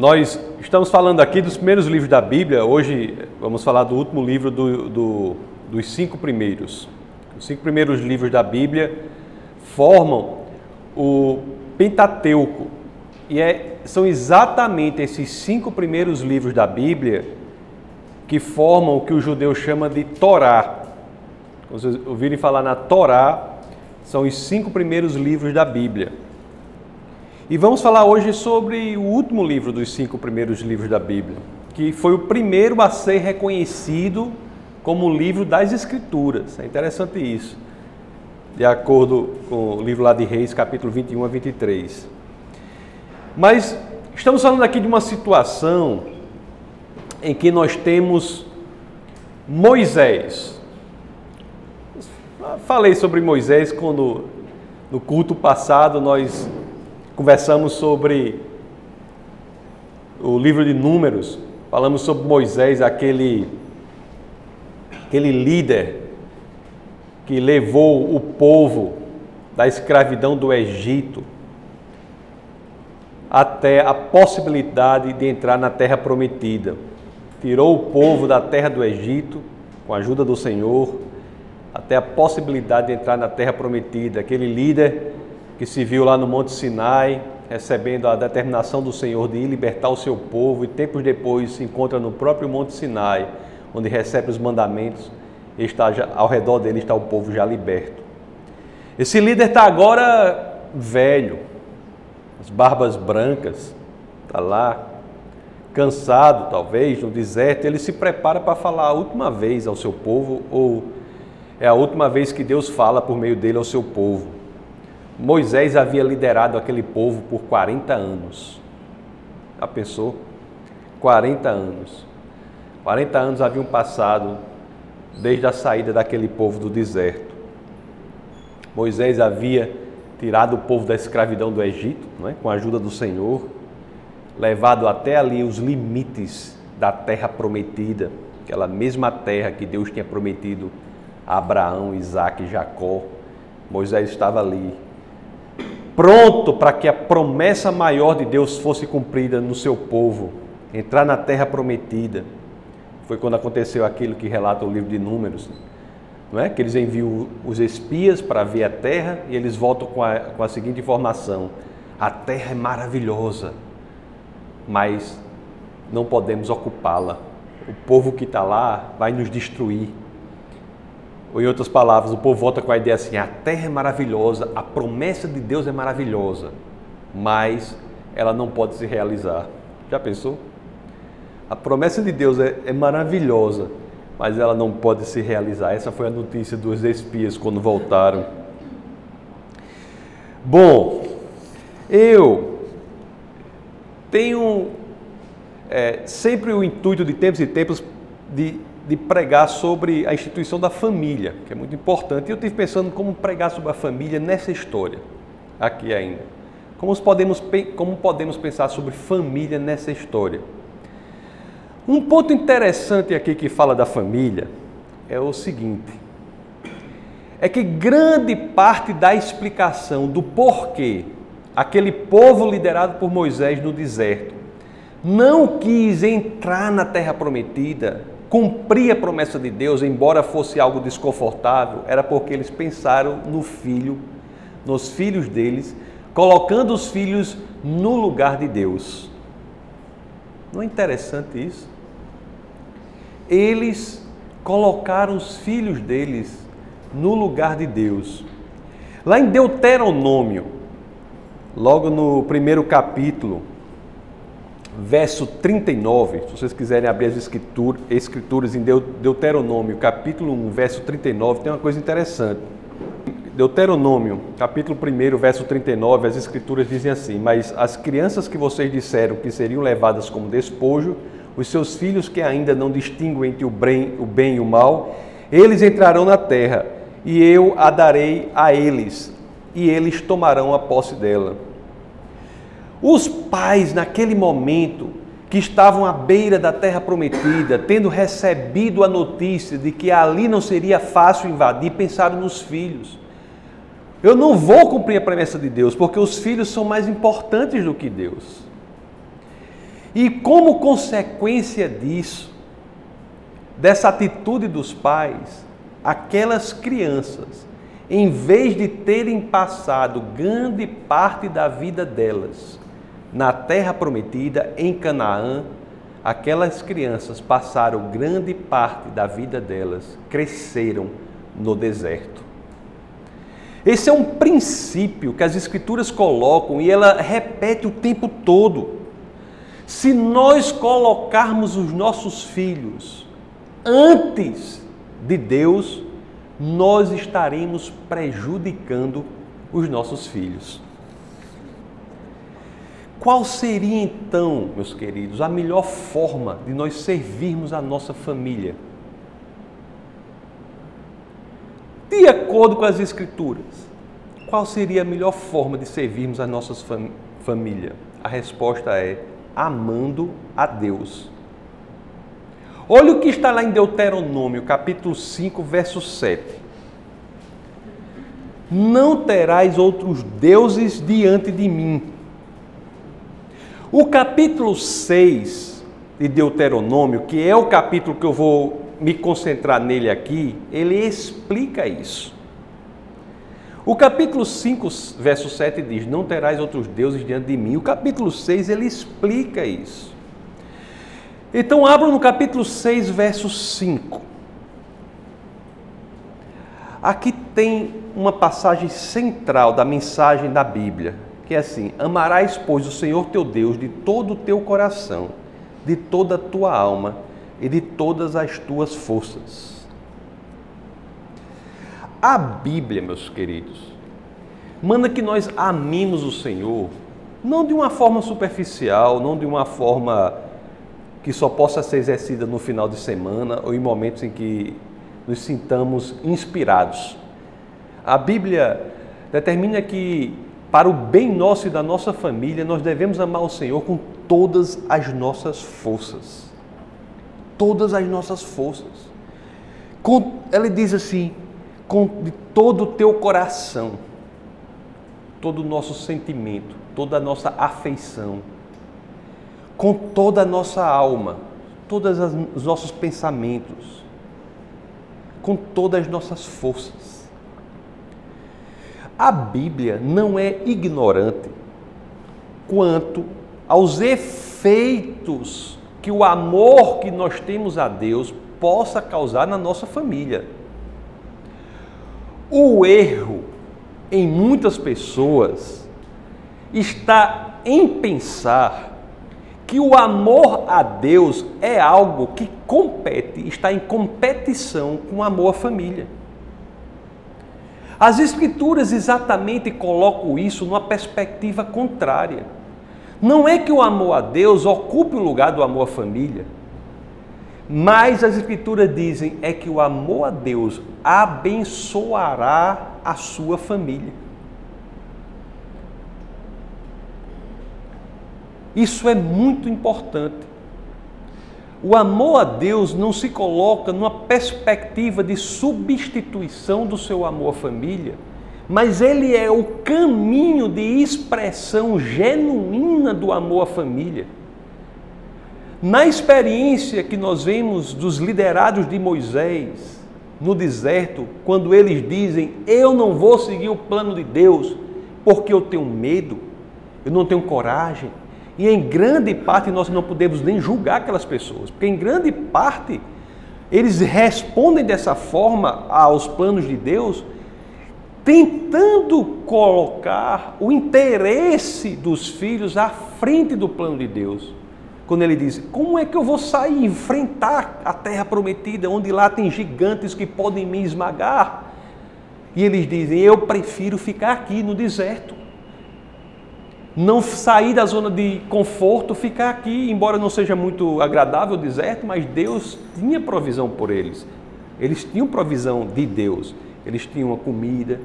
Nós estamos falando aqui dos primeiros livros da Bíblia. Hoje vamos falar do último livro do, do, dos cinco primeiros. Os cinco primeiros livros da Bíblia formam o Pentateuco. E é, são exatamente esses cinco primeiros livros da Bíblia que formam o que o judeu chama de Torá. Vocês ouvirem falar na Torá, são os cinco primeiros livros da Bíblia. E vamos falar hoje sobre o último livro dos cinco primeiros livros da Bíblia, que foi o primeiro a ser reconhecido como livro das Escrituras. É interessante isso, de acordo com o livro lá de Reis, capítulo 21 a 23. Mas estamos falando aqui de uma situação em que nós temos Moisés. Falei sobre Moisés quando no culto passado nós conversamos sobre o livro de Números, falamos sobre Moisés, aquele, aquele líder que levou o povo da escravidão do Egito até a possibilidade de entrar na terra prometida. Tirou o povo da terra do Egito, com a ajuda do Senhor, até a possibilidade de entrar na terra prometida. Aquele líder que se viu lá no Monte Sinai, recebendo a determinação do Senhor de ir libertar o seu povo, e tempos depois se encontra no próprio Monte Sinai, onde recebe os mandamentos, e está já, ao redor dele está o povo já liberto. Esse líder está agora velho, as barbas brancas, está lá, cansado talvez, no deserto, ele se prepara para falar a última vez ao seu povo, ou é a última vez que Deus fala por meio dele ao seu povo. Moisés havia liderado aquele povo por 40 anos. Já pensou? 40 anos. 40 anos haviam passado desde a saída daquele povo do deserto. Moisés havia tirado o povo da escravidão do Egito, é? com a ajuda do Senhor, levado até ali os limites da terra prometida, aquela mesma terra que Deus tinha prometido a Abraão, Isaac e Jacó. Moisés estava ali, pronto para que a promessa maior de Deus fosse cumprida no seu povo, entrar na terra prometida. Foi quando aconteceu aquilo que relata o livro de Números, não é? Que eles enviam os espias para ver a terra e eles voltam com a, com a seguinte informação: a terra é maravilhosa, mas não podemos ocupá-la. O povo que está lá vai nos destruir. Ou em outras palavras, o povo volta com a ideia assim: a terra é maravilhosa, a promessa de Deus é maravilhosa, mas ela não pode se realizar. Já pensou? A promessa de Deus é, é maravilhosa, mas ela não pode se realizar. Essa foi a notícia dos espias quando voltaram. Bom, eu tenho é, sempre o intuito de tempos e tempos de de pregar sobre a instituição da família, que é muito importante. E eu estive pensando como pregar sobre a família nessa história, aqui ainda. Como podemos, como podemos pensar sobre família nessa história? Um ponto interessante aqui que fala da família é o seguinte: é que grande parte da explicação do porquê aquele povo liderado por Moisés no deserto não quis entrar na terra prometida cumprir a promessa de Deus, embora fosse algo desconfortável, era porque eles pensaram no filho, nos filhos deles, colocando os filhos no lugar de Deus. Não é interessante isso? Eles colocaram os filhos deles no lugar de Deus. Lá em Deuteronômio, logo no primeiro capítulo, verso 39, se vocês quiserem abrir as escrituras, em Deuteronômio, capítulo 1, verso 39, tem uma coisa interessante. Deuteronômio, capítulo 1, verso 39, as escrituras dizem assim: Mas as crianças que vocês disseram que seriam levadas como despojo, os seus filhos que ainda não distinguem entre o bem, o bem e o mal, eles entrarão na terra, e eu a darei a eles, e eles tomarão a posse dela os pais, naquele momento, que estavam à beira da terra prometida, tendo recebido a notícia de que ali não seria fácil invadir, pensaram nos filhos. Eu não vou cumprir a promessa de Deus, porque os filhos são mais importantes do que Deus. E como consequência disso, dessa atitude dos pais, aquelas crianças, em vez de terem passado grande parte da vida delas na terra prometida, em Canaã, aquelas crianças passaram grande parte da vida delas, cresceram no deserto. Esse é um princípio que as Escrituras colocam e ela repete o tempo todo. Se nós colocarmos os nossos filhos antes de Deus, nós estaremos prejudicando os nossos filhos. Qual seria então, meus queridos, a melhor forma de nós servirmos a nossa família? De acordo com as Escrituras, qual seria a melhor forma de servirmos a nossa fam família? A resposta é amando a Deus. Olha o que está lá em Deuteronômio, capítulo 5, verso 7. Não terás outros deuses diante de mim. O capítulo 6 de Deuteronômio, que é o capítulo que eu vou me concentrar nele aqui, ele explica isso. O capítulo 5, verso 7 diz: Não terás outros deuses diante de mim. O capítulo 6 ele explica isso. Então, abra no capítulo 6, verso 5. Aqui tem uma passagem central da mensagem da Bíblia que é assim: Amarás, pois, o Senhor teu Deus de todo o teu coração, de toda a tua alma e de todas as tuas forças. A Bíblia, meus queridos, manda que nós amemos o Senhor, não de uma forma superficial, não de uma forma que só possa ser exercida no final de semana ou em momentos em que nos sintamos inspirados. A Bíblia determina que para o bem nosso e da nossa família, nós devemos amar o Senhor com todas as nossas forças. Todas as nossas forças. Com, ele diz assim: com de todo o teu coração, todo o nosso sentimento, toda a nossa afeição, com toda a nossa alma, todos os nossos pensamentos, com todas as nossas forças. A Bíblia não é ignorante quanto aos efeitos que o amor que nós temos a Deus possa causar na nossa família. O erro em muitas pessoas está em pensar que o amor a Deus é algo que compete, está em competição com o amor à família. As Escrituras exatamente colocam isso numa perspectiva contrária. Não é que o amor a Deus ocupe o lugar do amor à família, mas as Escrituras dizem é que o amor a Deus abençoará a sua família. Isso é muito importante. O amor a Deus não se coloca numa perspectiva de substituição do seu amor à família, mas ele é o caminho de expressão genuína do amor à família. Na experiência que nós vemos dos liderados de Moisés no deserto, quando eles dizem: Eu não vou seguir o plano de Deus porque eu tenho medo, eu não tenho coragem, e em grande parte nós não podemos nem julgar aquelas pessoas, porque em grande parte eles respondem dessa forma aos planos de Deus, tentando colocar o interesse dos filhos à frente do plano de Deus. Quando ele diz: Como é que eu vou sair e enfrentar a terra prometida, onde lá tem gigantes que podem me esmagar? E eles dizem: Eu prefiro ficar aqui no deserto não sair da zona de conforto, ficar aqui, embora não seja muito agradável o deserto, mas Deus tinha provisão por eles. Eles tinham provisão de Deus, eles tinham a comida,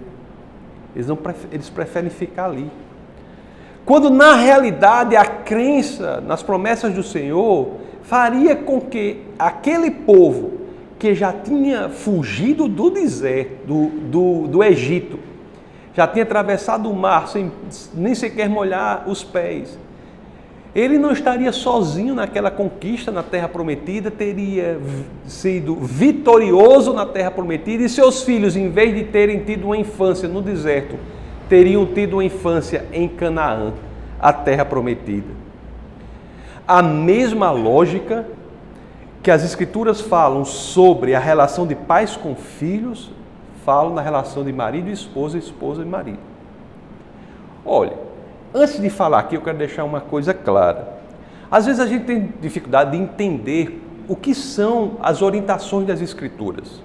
eles, não, eles preferem ficar ali. Quando na realidade a crença nas promessas do Senhor faria com que aquele povo que já tinha fugido do deserto, do, do, do Egito, já tinha atravessado o mar sem nem sequer molhar os pés. ele não estaria sozinho naquela conquista na terra prometida, teria sido vitorioso na terra prometida e seus filhos, em vez de terem tido uma infância no deserto, teriam tido uma infância em Canaã, a terra prometida. A mesma lógica que as escrituras falam sobre a relação de pais com filhos, falam na relação de marido e esposa, esposa e marido. Olha, Antes de falar aqui, eu quero deixar uma coisa clara. Às vezes a gente tem dificuldade de entender o que são as orientações das Escrituras.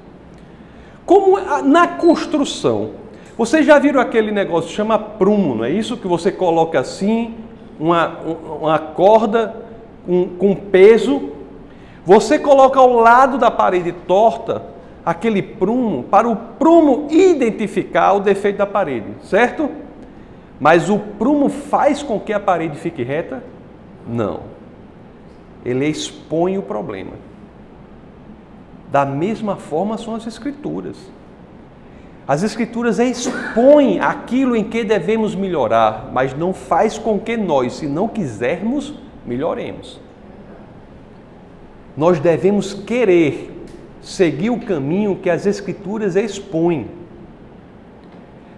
Como na construção, vocês já viram aquele negócio que chama prumo, não é isso? Que você coloca assim, uma, uma corda com peso, você coloca ao lado da parede torta aquele prumo para o prumo identificar o defeito da parede, certo? Mas o prumo faz com que a parede fique reta? Não. Ele expõe o problema. Da mesma forma são as Escrituras. As Escrituras expõem aquilo em que devemos melhorar, mas não faz com que nós, se não quisermos, melhoremos. Nós devemos querer seguir o caminho que as Escrituras expõem.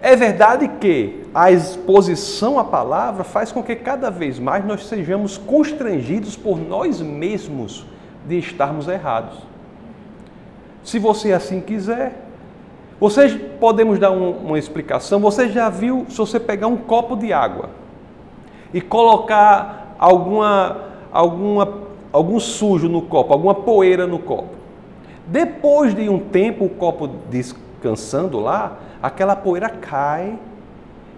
É verdade que a exposição à palavra faz com que cada vez mais nós sejamos constrangidos por nós mesmos de estarmos errados. Se você assim quiser, vocês podemos dar um, uma explicação. Você já viu se você pegar um copo de água e colocar alguma, alguma, algum sujo no copo, alguma poeira no copo. Depois de um tempo, o copo descansando lá, aquela poeira cai,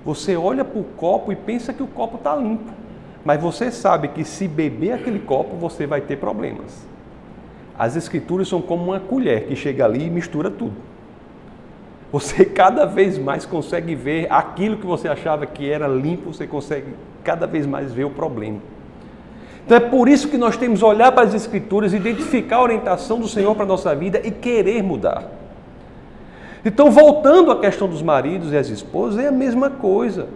você olha para o copo e pensa que o copo está limpo. Mas você sabe que se beber aquele copo, você vai ter problemas. As escrituras são como uma colher que chega ali e mistura tudo. Você cada vez mais consegue ver aquilo que você achava que era limpo, você consegue cada vez mais ver o problema. Então é por isso que nós temos que olhar para as escrituras, identificar a orientação do Senhor para a nossa vida e querer mudar. Então, voltando à questão dos maridos e as esposas, é a mesma coisa.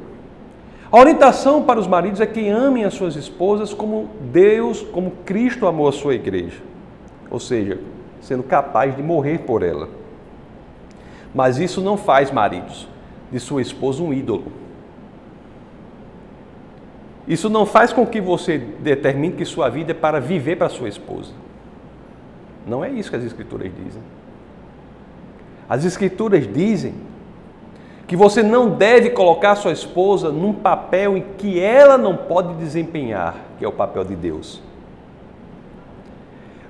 A orientação para os maridos é que amem as suas esposas como Deus, como Cristo amou a sua igreja. Ou seja, sendo capaz de morrer por ela. Mas isso não faz, maridos, de sua esposa um ídolo. Isso não faz com que você determine que sua vida é para viver para sua esposa. Não é isso que as Escrituras dizem. As Escrituras dizem que você não deve colocar sua esposa num papel em que ela não pode desempenhar, que é o papel de Deus.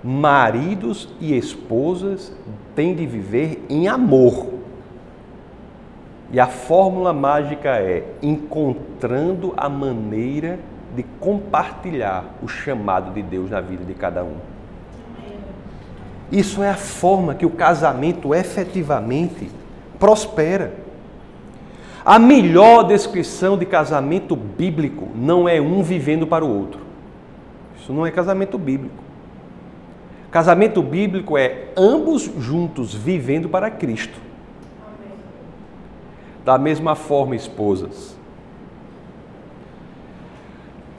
Maridos e esposas têm de viver em amor. E a fórmula mágica é encontrando a maneira de compartilhar o chamado de Deus na vida de cada um. Isso é a forma que o casamento efetivamente prospera. A melhor descrição de casamento bíblico não é um vivendo para o outro. Isso não é casamento bíblico. Casamento bíblico é ambos juntos vivendo para Cristo. Da mesma forma, esposas.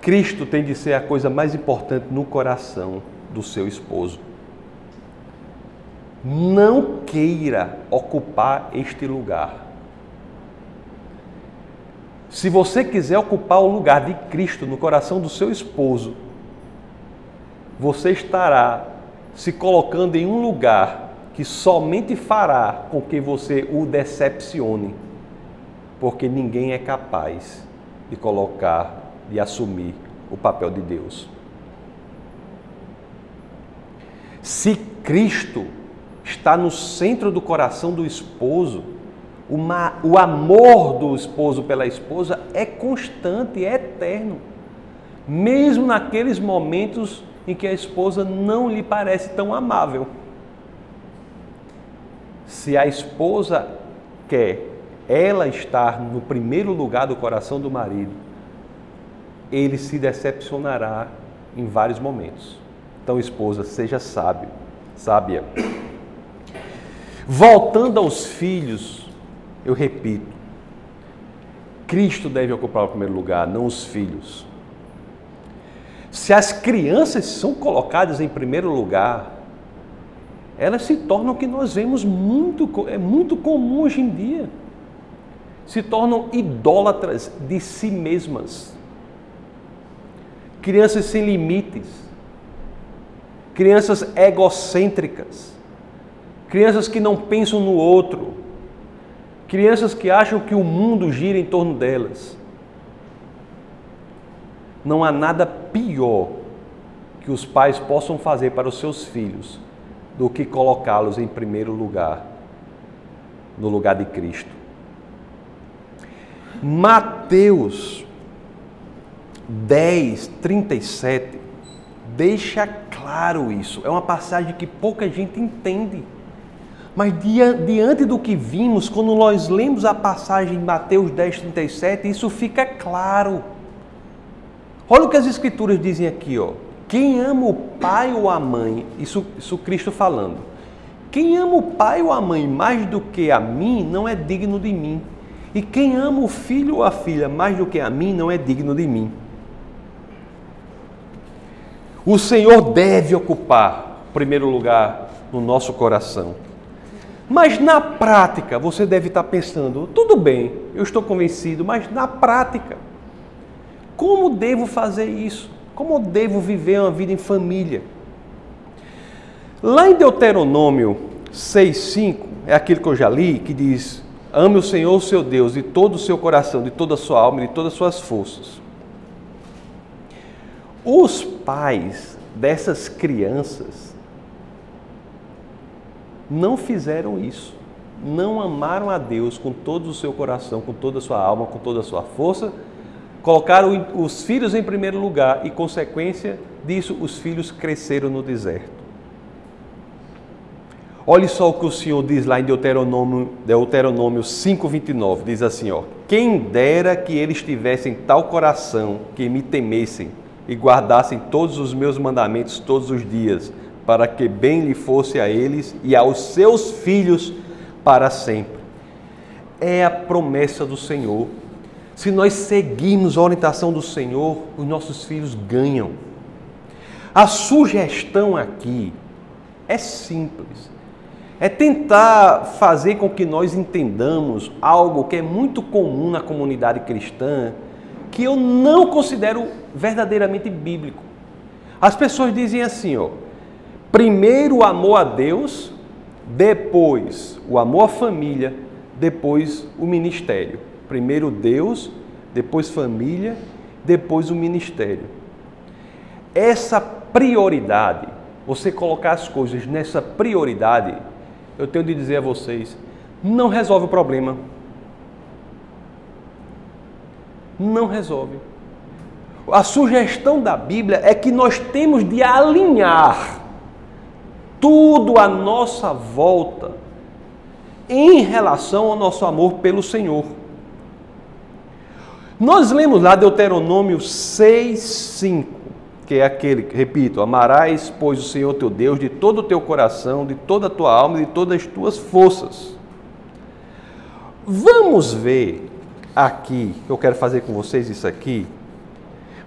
Cristo tem de ser a coisa mais importante no coração do seu esposo não queira ocupar este lugar. Se você quiser ocupar o lugar de Cristo no coração do seu esposo, você estará se colocando em um lugar que somente fará com que você o decepcione, porque ninguém é capaz de colocar, de assumir o papel de Deus. Se Cristo está no centro do coração do esposo. Uma, o amor do esposo pela esposa é constante, é eterno. Mesmo naqueles momentos em que a esposa não lhe parece tão amável. Se a esposa quer ela estar no primeiro lugar do coração do marido, ele se decepcionará em vários momentos. Então, esposa, seja sábio, sábia. Voltando aos filhos, eu repito, Cristo deve ocupar o primeiro lugar, não os filhos. Se as crianças são colocadas em primeiro lugar, elas se tornam o que nós vemos muito, é muito comum hoje em dia. Se tornam idólatras de si mesmas. Crianças sem limites. Crianças egocêntricas. Crianças que não pensam no outro. Crianças que acham que o mundo gira em torno delas. Não há nada pior que os pais possam fazer para os seus filhos do que colocá-los em primeiro lugar, no lugar de Cristo. Mateus 10, 37 deixa claro isso. É uma passagem que pouca gente entende. Mas diante do que vimos, quando nós lemos a passagem em Mateus 10, 37, isso fica claro. Olha o que as escrituras dizem aqui, ó. Quem ama o pai ou a mãe, isso, isso Cristo falando. Quem ama o pai ou a mãe mais do que a mim, não é digno de mim. E quem ama o filho ou a filha mais do que a mim, não é digno de mim. O Senhor deve ocupar o primeiro lugar no nosso coração. Mas na prática, você deve estar pensando: tudo bem, eu estou convencido, mas na prática, como devo fazer isso? Como devo viver uma vida em família? Lá em Deuteronômio 6,5, é aquilo que eu já li, que diz: Ame o Senhor, o seu Deus, de todo o seu coração, de toda a sua alma e de todas as suas forças. Os pais dessas crianças não fizeram isso. Não amaram a Deus com todo o seu coração, com toda a sua alma, com toda a sua força Colocaram os filhos em primeiro lugar e, consequência disso, os filhos cresceram no deserto. Olhe só o que o Senhor diz lá em Deuteronômio, Deuteronômio 5,29. Diz assim: ó, Quem dera que eles tivessem tal coração que me temessem e guardassem todos os meus mandamentos todos os dias, para que bem lhe fosse a eles e aos seus filhos para sempre. É a promessa do Senhor se nós seguirmos a orientação do Senhor, os nossos filhos ganham. A sugestão aqui é simples. É tentar fazer com que nós entendamos algo que é muito comum na comunidade cristã, que eu não considero verdadeiramente bíblico. As pessoas dizem assim, ó: primeiro o amor a Deus, depois o amor à família, depois o ministério. Primeiro Deus, depois família, depois o ministério. Essa prioridade, você colocar as coisas nessa prioridade, eu tenho de dizer a vocês, não resolve o problema. Não resolve. A sugestão da Bíblia é que nós temos de alinhar tudo à nossa volta em relação ao nosso amor pelo Senhor. Nós lemos lá Deuteronômio 6, 5, que é aquele, repito, amarás, pois, o Senhor teu Deus de todo o teu coração, de toda a tua alma e de todas as tuas forças. Vamos ver aqui, eu quero fazer com vocês isso aqui.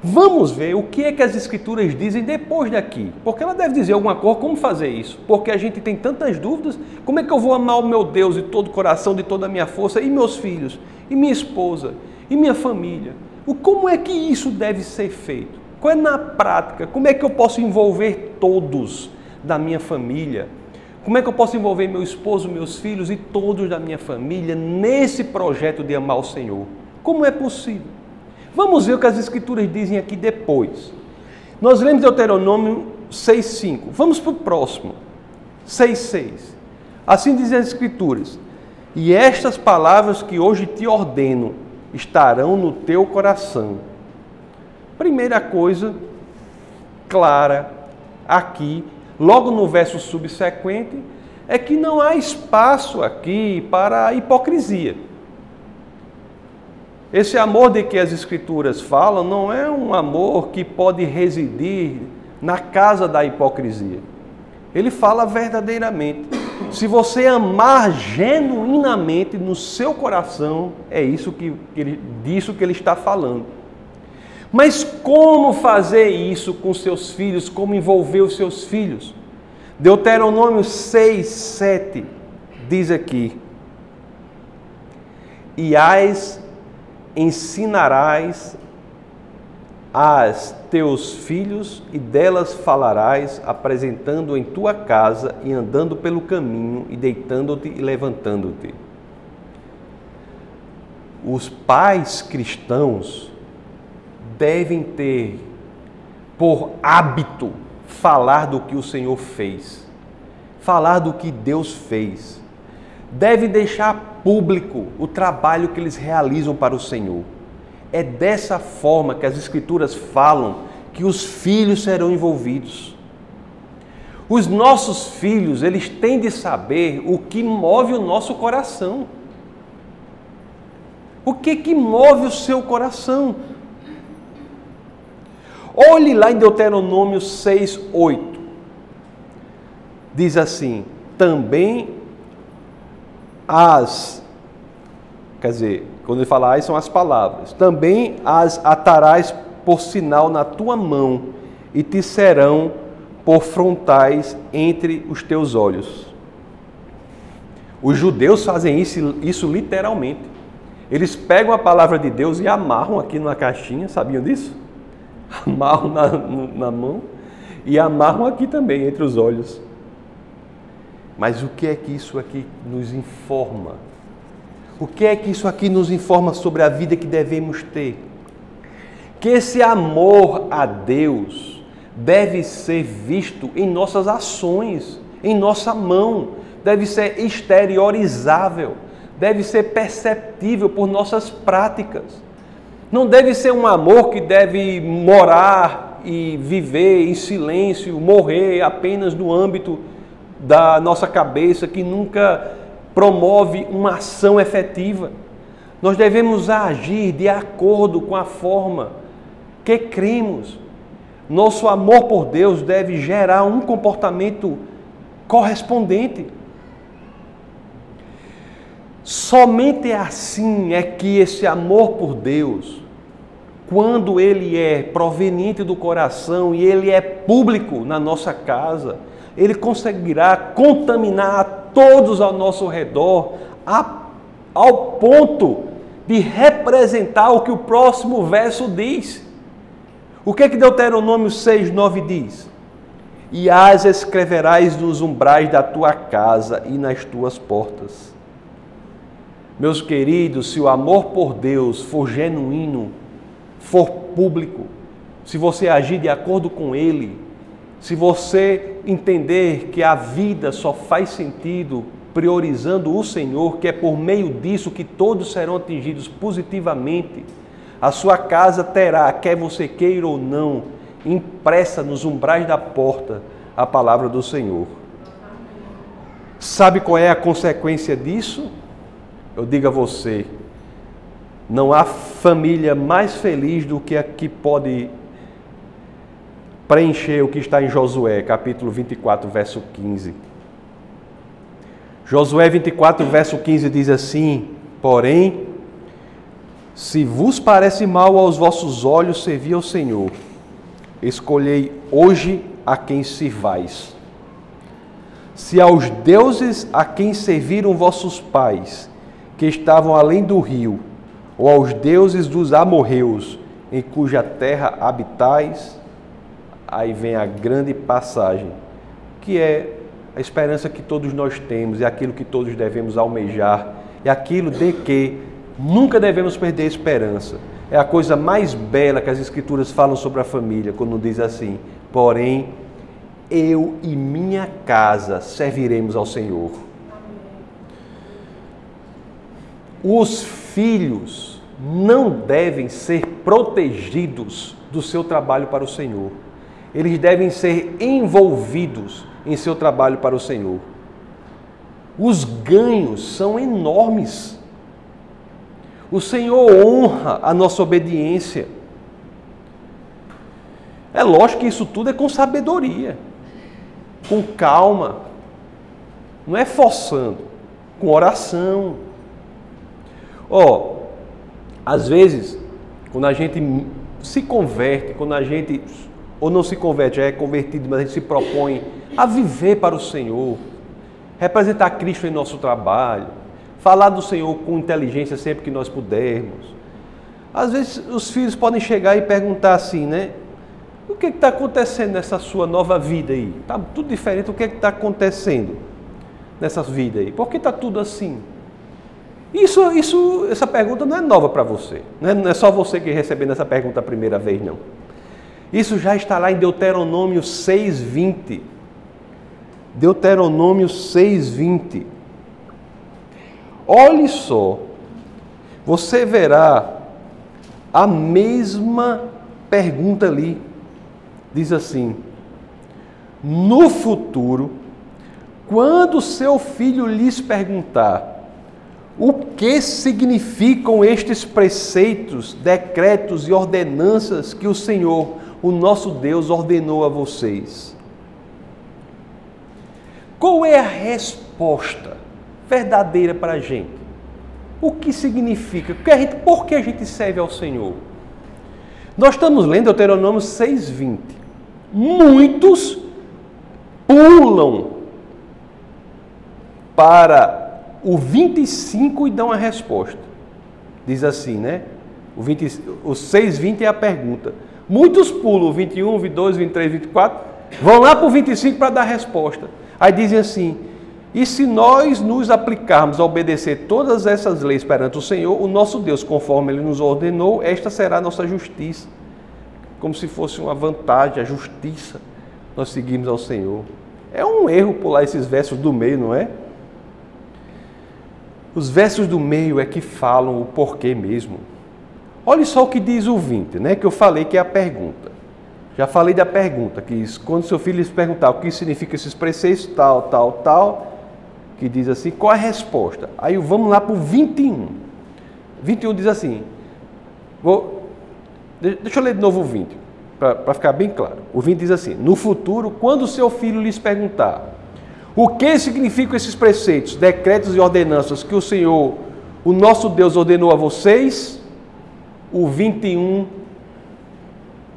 Vamos ver o que é que as escrituras dizem depois daqui. Porque ela deve dizer alguma coisa, como fazer isso? Porque a gente tem tantas dúvidas. Como é que eu vou amar o meu Deus de todo o coração, de toda a minha força, e meus filhos, e minha esposa, e minha família? O como é que isso deve ser feito? Qual é na prática? Como é que eu posso envolver todos da minha família? Como é que eu posso envolver meu esposo, meus filhos e todos da minha família nesse projeto de amar o Senhor? Como é possível? Vamos ver o que as escrituras dizem aqui depois. Nós lemos Deuteronômio 6,5. Vamos para o próximo. 6,6. Assim dizem as escrituras. E estas palavras que hoje te ordeno estarão no teu coração. Primeira coisa clara aqui, logo no verso subsequente, é que não há espaço aqui para a hipocrisia. Esse amor de que as Escrituras falam não é um amor que pode residir na casa da hipocrisia. Ele fala verdadeiramente. Se você amar genuinamente no seu coração, é isso que ele, disso que ele está falando. Mas como fazer isso com seus filhos? Como envolver os seus filhos? Deuteronômio 6, 7 diz aqui: E as ensinarás às teus filhos e delas falarás, apresentando em tua casa e andando pelo caminho e deitando-te e levantando-te. Os pais cristãos devem ter por hábito falar do que o Senhor fez, falar do que Deus fez. Deve deixar público o trabalho que eles realizam para o Senhor. É dessa forma que as Escrituras falam que os filhos serão envolvidos. Os nossos filhos, eles têm de saber o que move o nosso coração. O que que move o seu coração? Olhe lá em Deuteronômio 6, 8. Diz assim: também as, quer dizer, quando ele fala as, são as palavras. Também as atarás por sinal na tua mão e te serão por frontais entre os teus olhos. Os judeus fazem isso, isso literalmente. Eles pegam a palavra de Deus e amarram aqui numa caixinha, sabiam disso? Amarram na, na mão e amarram aqui também, entre os olhos. Mas o que é que isso aqui nos informa? O que é que isso aqui nos informa sobre a vida que devemos ter? Que esse amor a Deus deve ser visto em nossas ações, em nossa mão, deve ser exteriorizável, deve ser perceptível por nossas práticas. Não deve ser um amor que deve morar e viver em silêncio, morrer apenas no âmbito da nossa cabeça, que nunca promove uma ação efetiva. Nós devemos agir de acordo com a forma que cremos. Nosso amor por Deus deve gerar um comportamento correspondente. Somente assim é que esse amor por Deus, quando ele é proveniente do coração e ele é público na nossa casa, ele conseguirá contaminar todos ao nosso redor, a, ao ponto de representar o que o próximo verso diz. O que é que Deuteronômio 6, 9 diz? E as escreverás nos umbrais da tua casa e nas tuas portas. Meus queridos, se o amor por Deus for genuíno, for público, se você agir de acordo com ele, se você entender que a vida só faz sentido priorizando o Senhor, que é por meio disso que todos serão atingidos positivamente, a sua casa terá, quer você queira ou não, impressa nos umbrais da porta a palavra do Senhor. Sabe qual é a consequência disso? Eu digo a você, não há família mais feliz do que a que pode preencher o que está em Josué, capítulo 24, verso 15. Josué 24, verso 15 diz assim: Porém, se vos parece mal aos vossos olhos servir ao Senhor, escolhei hoje a quem sirvais. Se aos deuses a quem serviram vossos pais, que estavam além do rio, ou aos deuses dos amorreus, em cuja terra habitais, aí vem a grande passagem, que é a esperança que todos nós temos, é aquilo que todos devemos almejar, é aquilo de que nunca devemos perder a esperança. É a coisa mais bela que as Escrituras falam sobre a família, quando diz assim: porém, eu e minha casa serviremos ao Senhor. Os filhos não devem ser protegidos do seu trabalho para o Senhor eles devem ser envolvidos em seu trabalho para o Senhor. Os ganhos são enormes. O Senhor honra a nossa obediência. É lógico que isso tudo é com sabedoria, com calma, não é forçando, com oração. Ó, oh, às vezes, quando a gente se converte, quando a gente, ou não se converte, já é convertido, mas a gente se propõe a viver para o Senhor, representar Cristo em nosso trabalho, falar do Senhor com inteligência sempre que nós pudermos. Às vezes os filhos podem chegar e perguntar assim, né? O que está acontecendo nessa sua nova vida aí? Está tudo diferente, o que está acontecendo nessa vida aí? Por que está tudo assim? Isso, isso, essa pergunta não é nova para você. Né? Não é só você que recebendo essa pergunta a primeira vez, não. Isso já está lá em Deuteronômio 6,20. Deuteronômio 6,20. Olhe só, você verá a mesma pergunta ali. Diz assim: No futuro, quando seu filho lhes perguntar, o que significam estes preceitos, decretos e ordenanças que o Senhor, o nosso Deus, ordenou a vocês? Qual é a resposta verdadeira para a gente? O que significa? Por que, a gente, serve ao Senhor? Nós estamos lendo Deuteronômio 6,20. Muitos pulam para o 25 e dão a resposta. Diz assim, né? O, 20, o 6,20 é a pergunta. Muitos pulam o 21, 22, 23, 24, vão lá para o 25 para dar a resposta. Aí dizem assim: e se nós nos aplicarmos a obedecer todas essas leis perante o Senhor, o nosso Deus, conforme Ele nos ordenou, esta será a nossa justiça. Como se fosse uma vantagem, a justiça, nós seguimos ao Senhor. É um erro pular esses versos do meio, não é? Os versos do meio é que falam o porquê mesmo. Olha só o que diz o 20, né? Que eu falei que é a pergunta. Já falei da pergunta, que quando seu filho lhes perguntar o que significa esses preceitos, tal, tal, tal, que diz assim, qual a resposta? Aí vamos lá para o 21. 21 diz assim, vou, deixa eu ler de novo o 20, para ficar bem claro. O 20 diz assim: No futuro, quando seu filho lhes perguntar o que significam esses preceitos, decretos e ordenanças que o Senhor, o nosso Deus, ordenou a vocês? O 21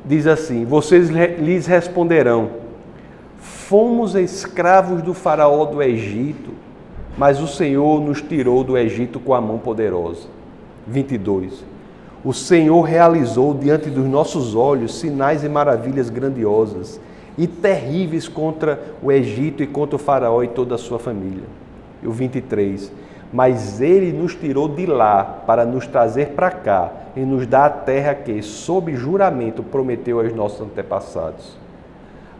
diz assim: Vocês lhes responderão: Fomos escravos do Faraó do Egito, mas o Senhor nos tirou do Egito com a mão poderosa. 22. O Senhor realizou diante dos nossos olhos sinais e maravilhas grandiosas e terríveis contra o Egito e contra o Faraó e toda a sua família. E o 23. Mas ele nos tirou de lá para nos trazer para cá e nos dar a terra que, sob juramento, prometeu aos nossos antepassados.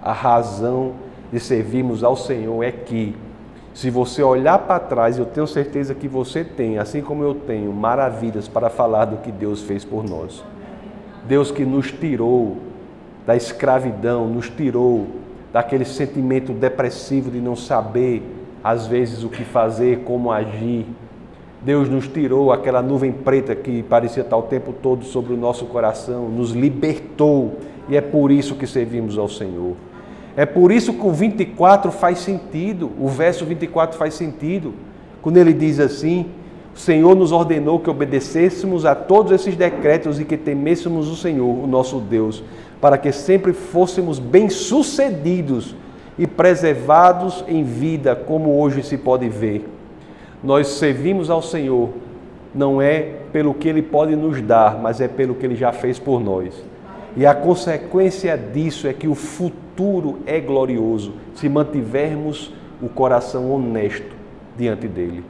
A razão de servirmos ao Senhor é que, se você olhar para trás, eu tenho certeza que você tem, assim como eu tenho, maravilhas para falar do que Deus fez por nós. Deus que nos tirou da escravidão, nos tirou daquele sentimento depressivo de não saber, às vezes, o que fazer, como agir. Deus nos tirou aquela nuvem preta que parecia estar o tempo todo sobre o nosso coração, nos libertou e é por isso que servimos ao Senhor. É por isso que o 24 faz sentido, o verso 24 faz sentido, quando ele diz assim: O Senhor nos ordenou que obedecêssemos a todos esses decretos e que temêssemos o Senhor, o nosso Deus, para que sempre fôssemos bem-sucedidos e preservados em vida, como hoje se pode ver. Nós servimos ao Senhor não é pelo que Ele pode nos dar, mas é pelo que Ele já fez por nós. E a consequência disso é que o futuro é glorioso se mantivermos o coração honesto diante dele.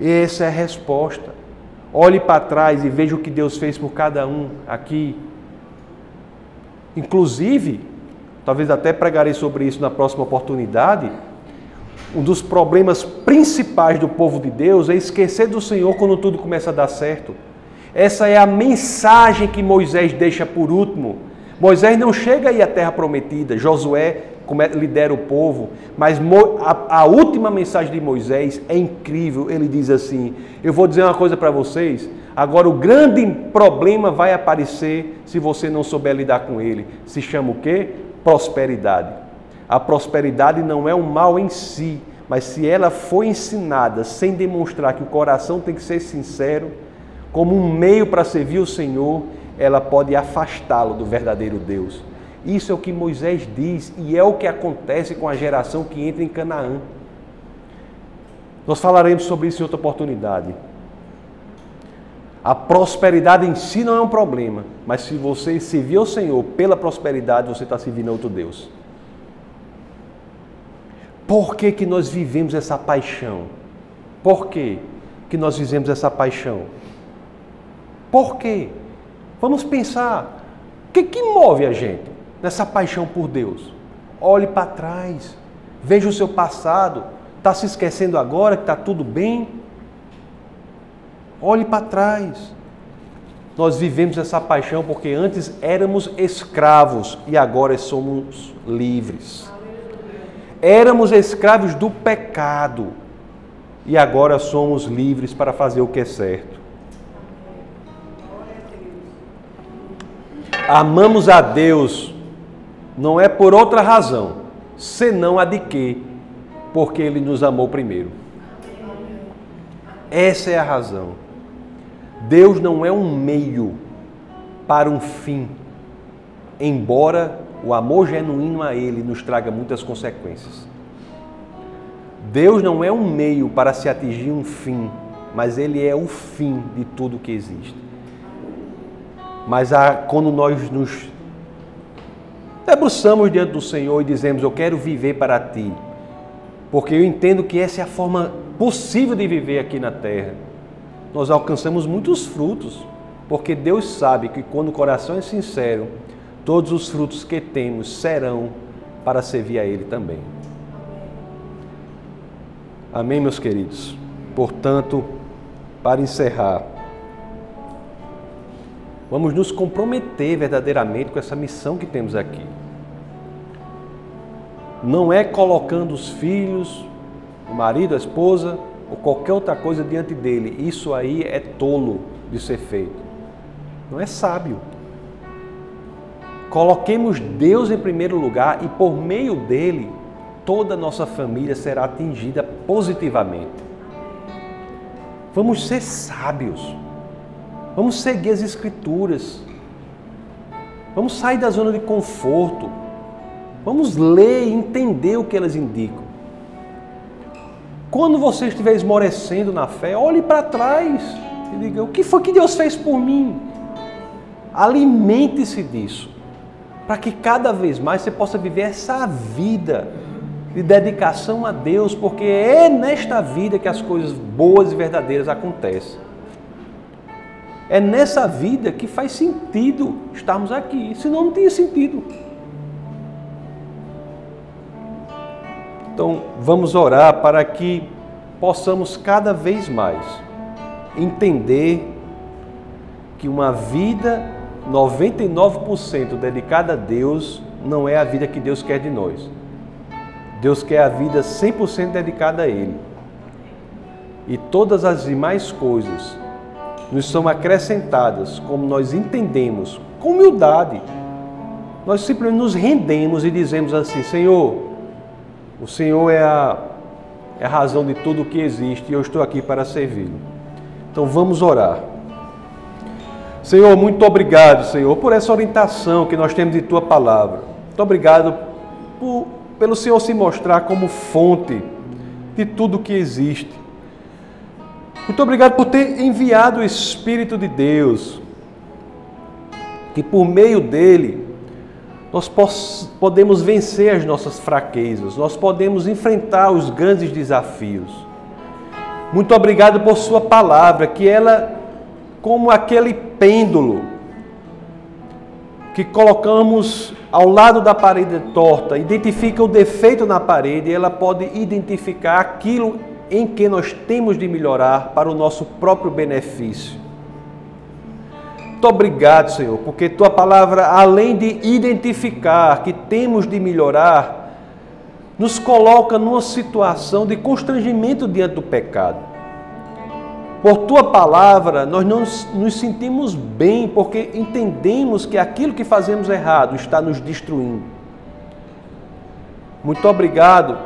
Essa é a resposta. Olhe para trás e veja o que Deus fez por cada um aqui Inclusive, talvez até pregarei sobre isso na próxima oportunidade. Um dos problemas principais do povo de Deus é esquecer do Senhor quando tudo começa a dar certo. Essa é a mensagem que Moisés deixa por último. Moisés não chega aí à terra prometida, Josué lidera o povo, mas a, última mensagem de Moisés é incrível. Ele diz assim: Eu vou dizer uma coisa para vocês, Agora, o grande problema vai aparecer se você não souber lidar com ele. Se chama o quê? Prosperidade. A prosperidade não é um mal em si, mas se ela for ensinada sem demonstrar que o coração tem que ser sincero, como um meio para servir o Senhor, ela pode afastá-lo do verdadeiro Deus. Isso é o que Moisés diz e é o que acontece com a geração que entra em Canaã. Nós falaremos sobre isso em outra oportunidade. A prosperidade em si não é um problema, mas se você servir ao Senhor pela prosperidade, você está servindo a outro Deus. Por que, que nós vivemos essa paixão? Por que, que nós vivemos essa paixão? Por quê? Vamos pensar. O que, que move a gente nessa paixão por Deus? Olhe para trás. Veja o seu passado. Está se esquecendo agora que está tudo bem? Olhe para trás. Nós vivemos essa paixão porque antes éramos escravos e agora somos livres. Éramos escravos do pecado e agora somos livres para fazer o que é certo. Amamos a Deus não é por outra razão, senão a de que? Porque Ele nos amou primeiro. Essa é a razão. Deus não é um meio para um fim, embora o amor genuíno a Ele nos traga muitas consequências. Deus não é um meio para se atingir um fim, mas Ele é o fim de tudo que existe. Mas quando nós nos debruçamos diante do Senhor e dizemos: Eu quero viver para Ti, porque eu entendo que essa é a forma possível de viver aqui na terra, nós alcançamos muitos frutos, porque Deus sabe que quando o coração é sincero, todos os frutos que temos serão para servir a Ele também. Amém, meus queridos? Portanto, para encerrar, vamos nos comprometer verdadeiramente com essa missão que temos aqui. Não é colocando os filhos, o marido, a esposa ou qualquer outra coisa diante dele. Isso aí é tolo de ser feito. Não é sábio. Coloquemos Deus em primeiro lugar e por meio dele toda a nossa família será atingida positivamente. Vamos ser sábios. Vamos seguir as Escrituras. Vamos sair da zona de conforto. Vamos ler e entender o que elas indicam. Quando você estiver esmorecendo na fé, olhe para trás e diga: o que foi que Deus fez por mim? Alimente-se disso, para que cada vez mais você possa viver essa vida de dedicação a Deus, porque é nesta vida que as coisas boas e verdadeiras acontecem. É nessa vida que faz sentido estarmos aqui, senão não tinha sentido. Então, vamos orar para que possamos cada vez mais entender que uma vida 99% dedicada a Deus não é a vida que Deus quer de nós. Deus quer a vida 100% dedicada a Ele. E todas as demais coisas nos são acrescentadas como nós entendemos, com humildade. Nós simplesmente nos rendemos e dizemos assim: Senhor, o Senhor é a, é a razão de tudo o que existe e eu estou aqui para servi-lo. Então vamos orar. Senhor, muito obrigado, Senhor, por essa orientação que nós temos de tua palavra. Muito obrigado por pelo Senhor se mostrar como fonte de tudo que existe. Muito obrigado por ter enviado o Espírito de Deus, que por meio dele nós podemos vencer as nossas fraquezas, nós podemos enfrentar os grandes desafios. Muito obrigado por Sua palavra, que ela, como aquele pêndulo que colocamos ao lado da parede torta, identifica o defeito na parede e ela pode identificar aquilo em que nós temos de melhorar para o nosso próprio benefício. Muito obrigado, Senhor, porque tua palavra, além de identificar que temos de melhorar, nos coloca numa situação de constrangimento diante do pecado. Por tua palavra, nós não nos sentimos bem porque entendemos que aquilo que fazemos errado está nos destruindo. Muito obrigado,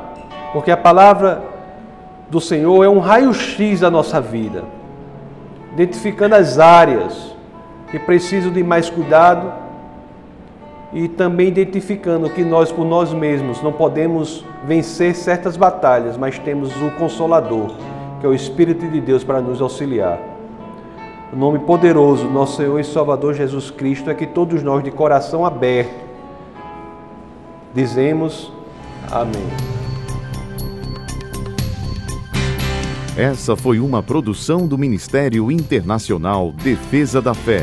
porque a palavra do Senhor é um raio-x da nossa vida, identificando as áreas que precisam de mais cuidado e também identificando que nós, por nós mesmos, não podemos vencer certas batalhas, mas temos o Consolador, que é o Espírito de Deus para nos auxiliar. O nome poderoso nosso Senhor e Salvador Jesus Cristo é que todos nós, de coração aberto, dizemos Amém. Essa foi uma produção do Ministério Internacional Defesa da Fé,